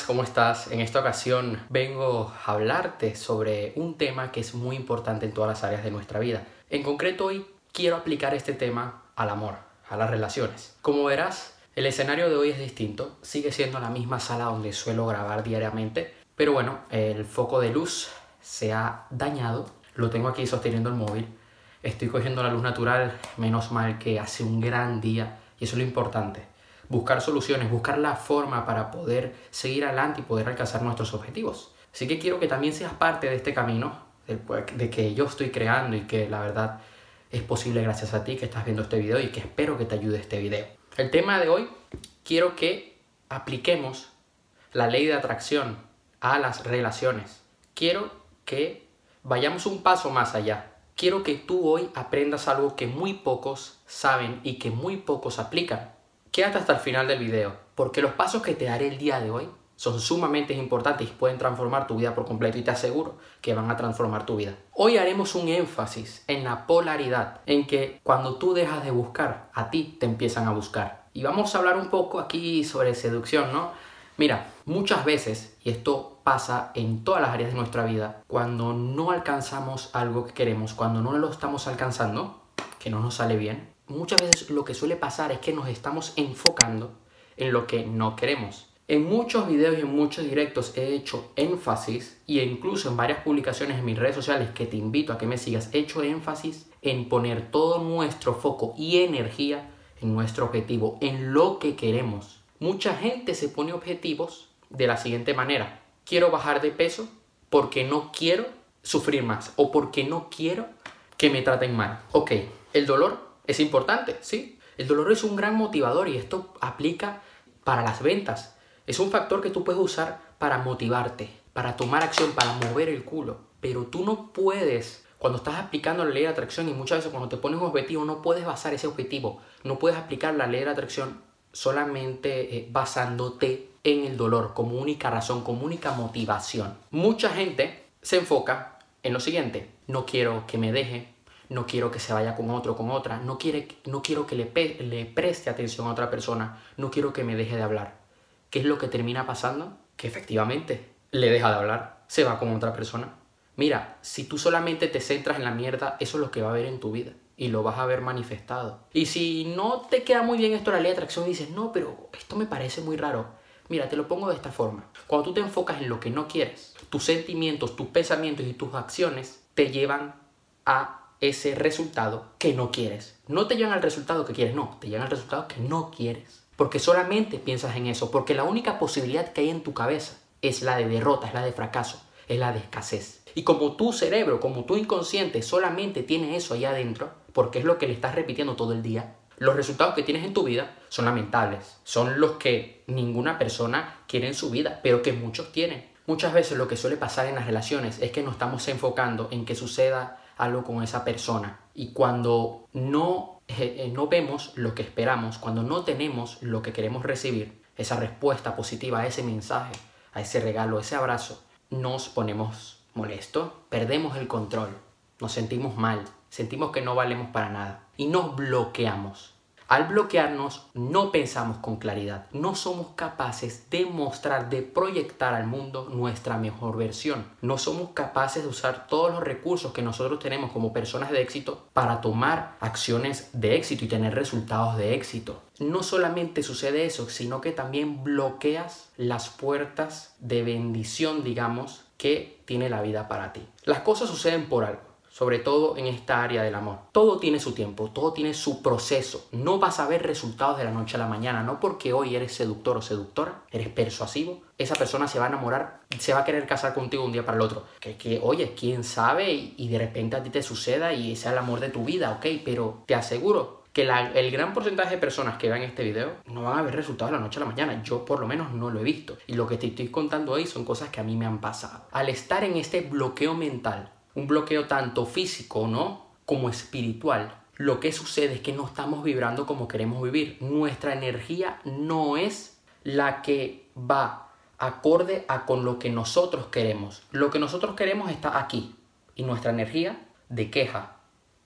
¿cómo estás? En esta ocasión vengo a hablarte sobre un tema que es muy importante en todas las áreas de nuestra vida. En concreto hoy quiero aplicar este tema al amor, a las relaciones. Como verás, el escenario de hoy es distinto, sigue siendo la misma sala donde suelo grabar diariamente, pero bueno, el foco de luz se ha dañado, lo tengo aquí sosteniendo el móvil, estoy cogiendo la luz natural, menos mal que hace un gran día y eso es lo importante buscar soluciones, buscar la forma para poder seguir adelante y poder alcanzar nuestros objetivos. Así que quiero que también seas parte de este camino, de que yo estoy creando y que la verdad es posible gracias a ti que estás viendo este video y que espero que te ayude este video. El tema de hoy, quiero que apliquemos la ley de atracción a las relaciones. Quiero que vayamos un paso más allá. Quiero que tú hoy aprendas algo que muy pocos saben y que muy pocos aplican. Quédate hasta el final del video, porque los pasos que te daré el día de hoy son sumamente importantes y pueden transformar tu vida por completo y te aseguro que van a transformar tu vida. Hoy haremos un énfasis en la polaridad, en que cuando tú dejas de buscar, a ti te empiezan a buscar. Y vamos a hablar un poco aquí sobre seducción, ¿no? Mira, muchas veces, y esto pasa en todas las áreas de nuestra vida, cuando no alcanzamos algo que queremos, cuando no lo estamos alcanzando, que no nos sale bien, muchas veces lo que suele pasar es que nos estamos enfocando en lo que no queremos. En muchos videos y en muchos directos he hecho énfasis, y incluso en varias publicaciones en mis redes sociales que te invito a que me sigas, he hecho énfasis en poner todo nuestro foco y energía en nuestro objetivo, en lo que queremos. Mucha gente se pone objetivos de la siguiente manera. Quiero bajar de peso porque no quiero sufrir más o porque no quiero que me traten mal. Ok, el dolor es importante, sí. El dolor es un gran motivador y esto aplica para las ventas. Es un factor que tú puedes usar para motivarte, para tomar acción, para mover el culo. Pero tú no puedes, cuando estás aplicando la ley de atracción y muchas veces cuando te pones un objetivo, no puedes basar ese objetivo, no puedes aplicar la ley de atracción solamente eh, basándote en el dolor como única razón, como única motivación. Mucha gente se enfoca en lo siguiente, no quiero que me deje, no quiero que se vaya con otro, con otra, no, quiere, no quiero que le, le preste atención a otra persona, no quiero que me deje de hablar. ¿Qué es lo que termina pasando? Que efectivamente le deja de hablar, se va con otra persona. Mira, si tú solamente te centras en la mierda, eso es lo que va a haber en tu vida y lo vas a ver manifestado. Y si no te queda muy bien esto la ley de atracción dices, no, pero esto me parece muy raro, mira, te lo pongo de esta forma. Cuando tú te enfocas en lo que no quieres, tus sentimientos, tus pensamientos y tus acciones te llevan a ese resultado que no quieres. No te llevan al resultado que quieres, no, te llevan al resultado que no quieres. Porque solamente piensas en eso, porque la única posibilidad que hay en tu cabeza es la de derrota, es la de fracaso, es la de escasez. Y como tu cerebro, como tu inconsciente solamente tiene eso ahí adentro, porque es lo que le estás repitiendo todo el día, los resultados que tienes en tu vida son lamentables. Son los que ninguna persona quiere en su vida, pero que muchos tienen. Muchas veces lo que suele pasar en las relaciones es que nos estamos enfocando en que suceda algo con esa persona. Y cuando no, eh, eh, no vemos lo que esperamos, cuando no tenemos lo que queremos recibir, esa respuesta positiva a ese mensaje, a ese regalo, a ese abrazo, nos ponemos molestos, perdemos el control, nos sentimos mal, sentimos que no valemos para nada y nos bloqueamos. Al bloquearnos no pensamos con claridad, no somos capaces de mostrar, de proyectar al mundo nuestra mejor versión. No somos capaces de usar todos los recursos que nosotros tenemos como personas de éxito para tomar acciones de éxito y tener resultados de éxito. No solamente sucede eso, sino que también bloqueas las puertas de bendición, digamos, que tiene la vida para ti. Las cosas suceden por algo sobre todo en esta área del amor. Todo tiene su tiempo, todo tiene su proceso. No vas a ver resultados de la noche a la mañana, no porque hoy eres seductor o seductora, eres persuasivo, esa persona se va a enamorar, se va a querer casar contigo un día para el otro. Que, que oye, quién sabe y, de repente a ti te suceda y sea el amor de tu vida, ok, pero te aseguro que el gran porcentaje de personas que vean este video no van a ver resultados de la noche a la mañana. Yo por lo menos no lo he visto. Y lo que te estoy contando hoy son cosas que a mí me han pasado. Al estar en este bloqueo mental, un bloqueo tanto físico, ¿no? Como espiritual. Lo que sucede es que no estamos vibrando como queremos vivir. Nuestra energía no es la que va acorde a con lo que nosotros queremos. Lo que nosotros queremos está aquí y nuestra energía de queja,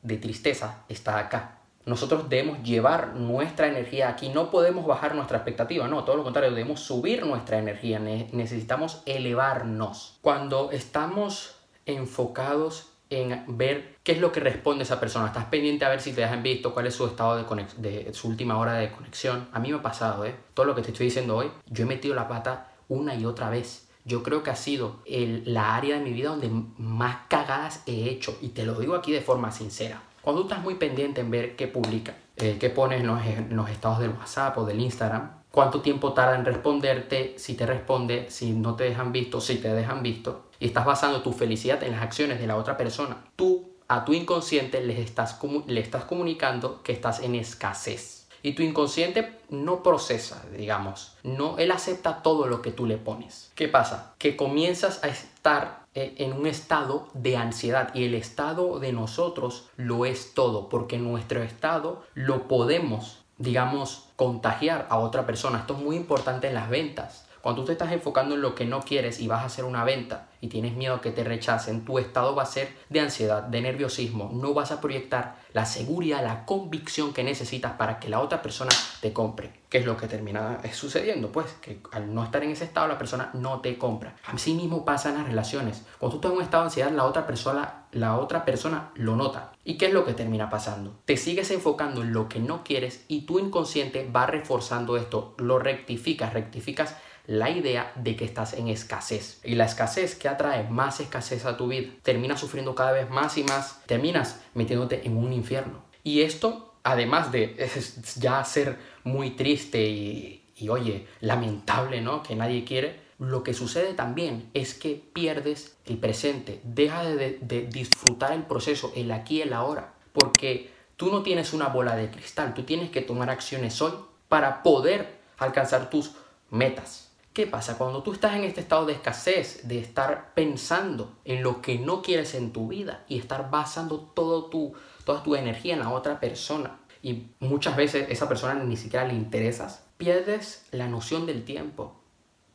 de tristeza está acá. nosotros debemos llevar nuestra energía aquí. No podemos bajar nuestra expectativa, no, todo lo contrario, debemos subir nuestra energía. necesitamos elevarnos. Cuando estamos enfocados en ver qué es lo que responde esa persona. Estás pendiente a ver si te dejan visto, cuál es su estado de, su última hora de conexión. A mí me ha pasado, ¿eh? Todo lo que te estoy diciendo hoy, yo he metido la pata una y otra vez. Yo creo que ha sido la área de mi vida donde más cagadas he hecho. Y te lo digo aquí de forma sincera. Cuando tú estás muy pendiente en ver qué publica, eh, qué pones en los, estados del WhatsApp o del Instagram, cuánto tiempo tarda en responderte, si te responde, si no te dejan visto, si te dejan visto, y estás basando tu felicidad en las acciones de la otra persona, tú a tu inconsciente le estás, le estás comunicando que estás en escasez. Y tu inconsciente no procesa, digamos, no, él acepta todo lo que tú le pones. ¿Qué pasa? Que comienzas a estar en un estado de ansiedad y el estado de nosotros lo es todo, porque nuestro estado lo podemos, digamos, contagiar a otra persona. Esto es muy importante en las ventas. Cuando tú te estás enfocando en lo que no quieres y vas a hacer una venta y tienes miedo que te rechacen, tu estado va a ser de ansiedad, de nerviosismo. No vas a proyectar la seguridad, la convicción que necesitas para que la otra persona te compre. ¿Qué es lo que termina sucediendo? Pues que al no estar en ese estado la persona no te compra. Así mismo pasa en las relaciones. Cuando tú estás en un estado de ansiedad, la otra persona, la otra persona lo nota. ¿Y qué es lo que termina pasando? Te sigues enfocando en lo que no quieres y tu inconsciente va reforzando esto. Lo rectificas, rectificas la idea de que estás en escasez. Y la escasez que atrae más escasez a tu vida, terminas sufriendo cada vez más y más, terminas metiéndote en un infierno. Y esto, además de ya ser muy triste y, oye, lamentable, ¿no? Que nadie quiere, lo que sucede también es que pierdes el presente, deja de, de, disfrutar el proceso, el aquí y el ahora, porque tú no tienes una bola de cristal, tú tienes que tomar acciones hoy para poder alcanzar tus metas. ¿Qué pasa? Cuando tú estás en este estado de escasez, de estar pensando en lo que no quieres en tu vida y estar basando todo tu, toda tu energía en la otra persona y muchas veces esa persona ni siquiera le interesas, pierdes la noción del tiempo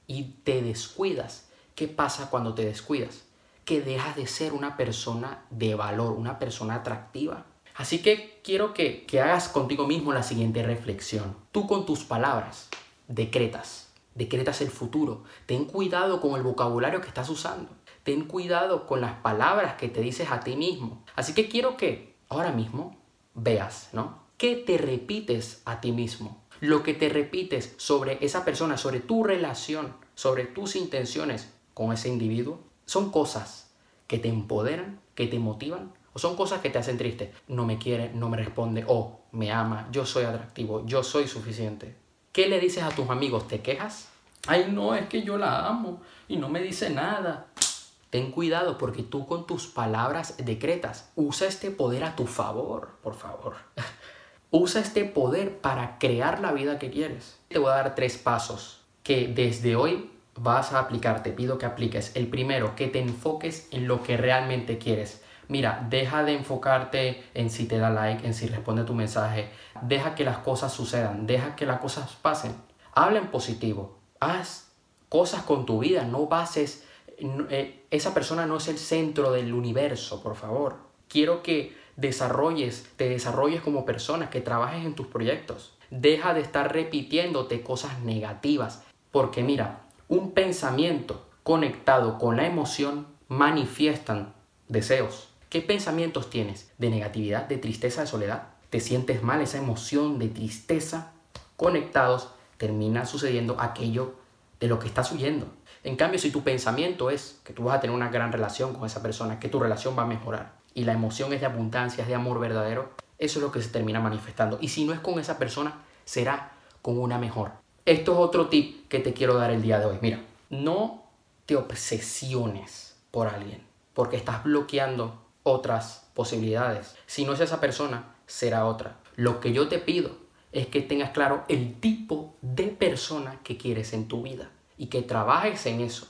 y te descuidas. ¿Qué pasa cuando te descuidas? Que dejas de ser una persona de valor, una persona atractiva. Así que quiero que, que hagas contigo mismo la siguiente reflexión. Tú con tus palabras decretas decretas el futuro. Ten cuidado con el vocabulario que estás usando. Ten cuidado con las palabras que te dices a ti mismo. Así que quiero que ahora mismo veas, ¿no? ¿Qué te repites a ti mismo? Lo que te repites sobre esa persona, sobre tu relación, sobre tus intenciones con ese individuo, son cosas que te empoderan, que te motivan, o son cosas que te hacen triste. No me quiere, no me responde, o me ama, yo soy atractivo, yo soy suficiente. ¿Qué le dices a tus amigos? ¿Te quejas? Ay, no, es que yo la amo y no me dice nada. Ten cuidado porque tú con tus palabras decretas. Usa este poder a tu favor, por favor. Usa este poder para crear la vida que quieres. Te voy a dar tres pasos que desde hoy vas a aplicar. Te pido que apliques. El primero, que te enfoques en lo que realmente quieres. Mira, deja de enfocarte en si te da like, en si responde tu mensaje. Deja que las cosas sucedan, deja que las cosas pasen. Habla en positivo, haz cosas con tu vida, no bases, eh, esa persona no es el centro del universo, por favor. Quiero que desarrolles, te desarrolles como persona, que trabajes en tus proyectos. Deja de estar repitiéndote cosas negativas, porque mira, un pensamiento conectado con la emoción manifiestan deseos. ¿Qué pensamientos tienes? ¿De negatividad, de tristeza, de soledad? ¿Te sientes mal esa emoción de tristeza? Conectados termina sucediendo aquello de lo que estás huyendo. En cambio, si tu pensamiento es que tú vas a tener una gran relación con esa persona, que tu relación va a mejorar y la emoción es de abundancia, es de amor verdadero, eso es lo que se termina manifestando. Y si no es con esa persona, será con una mejor. Esto es otro tip que te quiero dar el día de hoy. Mira, no te obsesiones por alguien, porque estás bloqueando otras posibilidades. Si no es esa persona, será otra. Lo que yo te pido es que tengas claro el tipo de persona que quieres en tu vida y que trabajes en eso.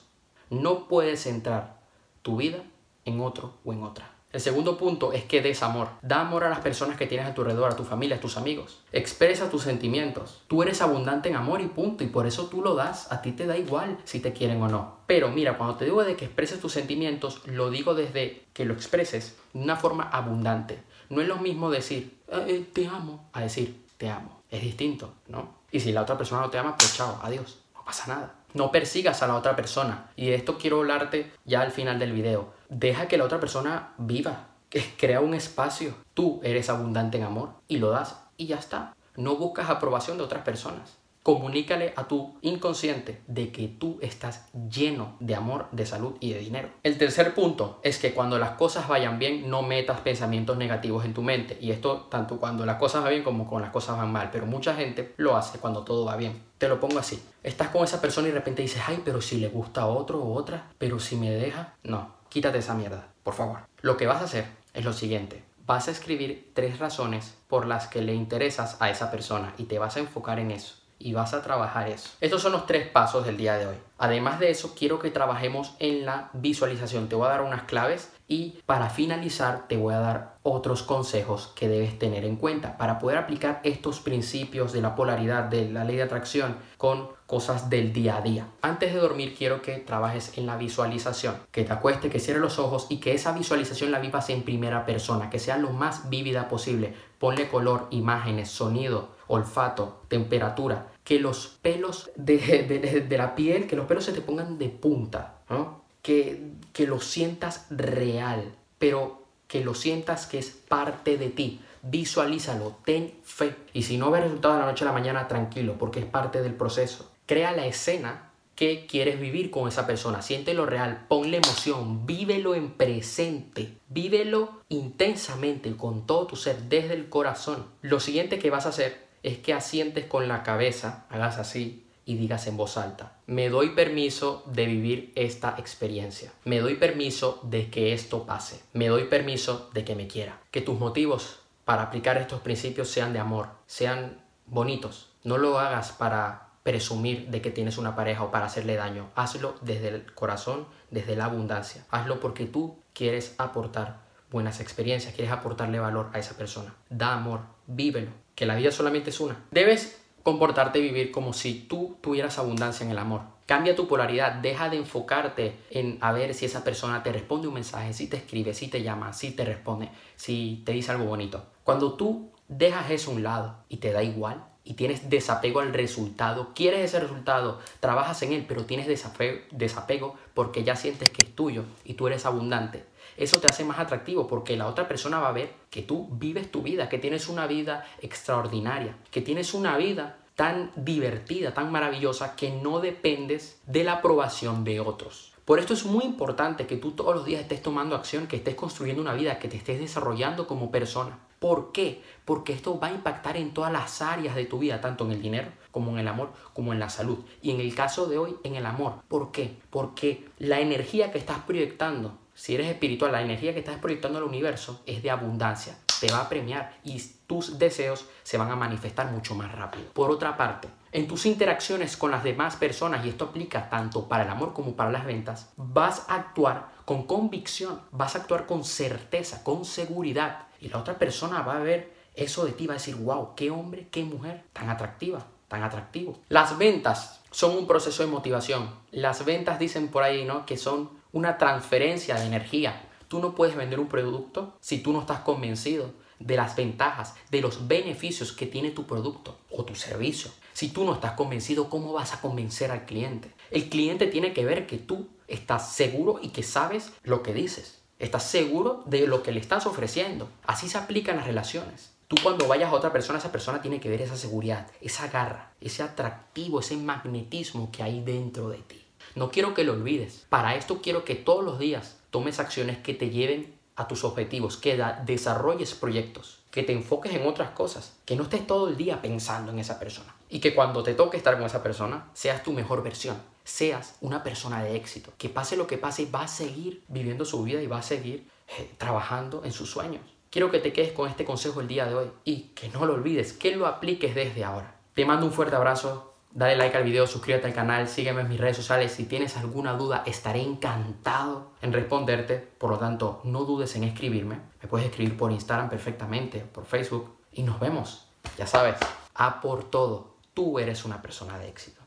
No puedes centrar tu vida en otro o en otra. El segundo punto es que des amor. Da amor a las personas que tienes a tu alrededor, a tu familia, a tus amigos. Expresa tus sentimientos. Tú eres abundante en amor y punto. Y por eso tú lo das. A ti te da igual si te quieren o no. Pero mira, cuando te digo de que expreses tus sentimientos, lo digo desde que lo expreses de una forma abundante. No es lo mismo decir eh, eh, te amo a decir te amo. Es distinto, ¿no? Y si la otra persona no te ama, pues chao, adiós. No pasa nada. No persigas a la otra persona. Y de esto quiero hablarte ya al final del video. Deja que la otra persona viva. Crea un espacio. Tú eres abundante en amor y lo das y ya está. No buscas aprobación de otras personas. Comunícale a tu inconsciente de que tú estás lleno de amor, de salud y de dinero. El tercer punto es que cuando las cosas vayan bien, no metas pensamientos negativos en tu mente. Y esto tanto cuando las cosas van bien como cuando las cosas van mal. Pero mucha gente lo hace cuando todo va bien. Te lo pongo así. Estás con esa persona y de repente dices, ay, pero si le gusta a otro o otra, pero si me deja. No, quítate esa mierda, por favor. Lo que vas a hacer es lo siguiente. Vas a escribir tres razones por las que le interesas a esa persona y te vas a enfocar en eso y vas a trabajar eso. Estos son los tres pasos del día de hoy. Además de eso, quiero que trabajemos en la visualización. Te voy a dar unas claves y para finalizar te voy a dar otros consejos que debes tener en cuenta para poder aplicar estos principios de la polaridad, de la ley de atracción con cosas del día a día. Antes de dormir quiero que trabajes en la visualización, que te acueste, que cierres los ojos y que esa visualización la vivas en primera persona, que sea lo más vívida posible. Ponle color, imágenes, sonido, olfato, temperatura, que los pelos de, la piel, que los pelos se te pongan de punta, que, que lo sientas real, pero que lo sientas que es parte de ti. Visualízalo, ten fe. Y si no ves resultados de la noche a la mañana, tranquilo, porque es parte del proceso. Crea la escena que quieres vivir con esa persona. Siéntelo real, ponle emoción, vívelo en presente, vívelo intensamente con todo tu ser, desde el corazón. Lo siguiente que vas a hacer es que asientes con la cabeza, hagas así y digas en voz alta, me doy permiso de vivir esta experiencia, me doy permiso de que esto pase, me doy permiso de que me quiera, que tus motivos para aplicar estos principios sean de amor, sean bonitos, no lo hagas para presumir de que tienes una pareja o para hacerle daño, hazlo desde el corazón, desde la abundancia, hazlo porque tú quieres aportar buenas experiencias, quieres aportarle valor a esa persona, da amor, vívelo, que la vida solamente es una. Debes comportarte y vivir como si tú tuvieras abundancia en el amor. Cambia tu polaridad, deja de enfocarte en a ver si esa persona te responde un mensaje, si te escribe, si te llama, si te responde, si te dice algo bonito. Cuando tú dejas eso a un lado y te da igual y tienes desapego al resultado, quieres ese resultado, trabajas en él, pero tienes desapego, porque ya sientes que es tuyo y tú eres abundante eso te hace más atractivo porque la otra persona va a ver que tú vives tu vida, que tienes una vida extraordinaria, que tienes una vida tan divertida, tan maravillosa, que no dependes de la aprobación de otros. Por esto es muy importante que tú todos los días estés tomando acción, que estés construyendo una vida, que te estés desarrollando como persona. ¿Por qué? Porque esto va a impactar en todas las áreas de tu vida, tanto en el dinero como en el amor, como en la salud. Y en el caso de hoy, en el amor. ¿Por qué? Porque la energía que estás proyectando si eres espiritual, la energía que estás proyectando al universo es de abundancia. Te va a premiar y tus deseos se van a manifestar mucho más rápido. Por otra parte, en tus interacciones con las demás personas, y esto aplica tanto para el amor como para las ventas, vas a actuar con convicción, vas a actuar con certeza, con seguridad. Y la otra persona va a ver eso de ti, va a decir, wow, qué hombre, qué mujer tan atractiva, tan atractivo. Las ventas son un proceso de motivación. Las ventas dicen por ahí, ¿no? Que son una transferencia de energía. Tú no puedes vender un producto si tú no estás convencido de las ventajas, de los beneficios que tiene tu producto o tu servicio. Si tú no estás convencido, ¿cómo vas a convencer al cliente? El cliente tiene que ver que tú estás seguro y que sabes lo que dices. Estás seguro de lo que le estás ofreciendo. Así se aplican las relaciones. Tú cuando vayas a otra persona, esa persona tiene que ver esa seguridad, esa garra, ese atractivo, ese magnetismo que hay dentro de ti. No quiero que lo olvides. Para esto quiero que todos los días tomes acciones que te lleven a tus objetivos, que desarrolles proyectos, que te enfoques en otras cosas, que no estés todo el día pensando en esa persona. Y que cuando te toque estar con esa persona, seas tu mejor versión, seas una persona de éxito. Que pase lo que pase, va a seguir viviendo su vida y va a seguir eh, trabajando en sus sueños. Quiero que te quedes con este consejo el día de hoy y que no lo olvides, que lo apliques desde ahora. Te mando un fuerte abrazo, dale like al video, suscríbete al canal, sígueme en mis redes sociales. Si tienes alguna duda, estaré encantado en responderte. Por lo tanto, no dudes en escribirme. Me puedes escribir por Instagram perfectamente, por Facebook. Y nos vemos. Ya sabes, a por todo tú eres una persona de éxito.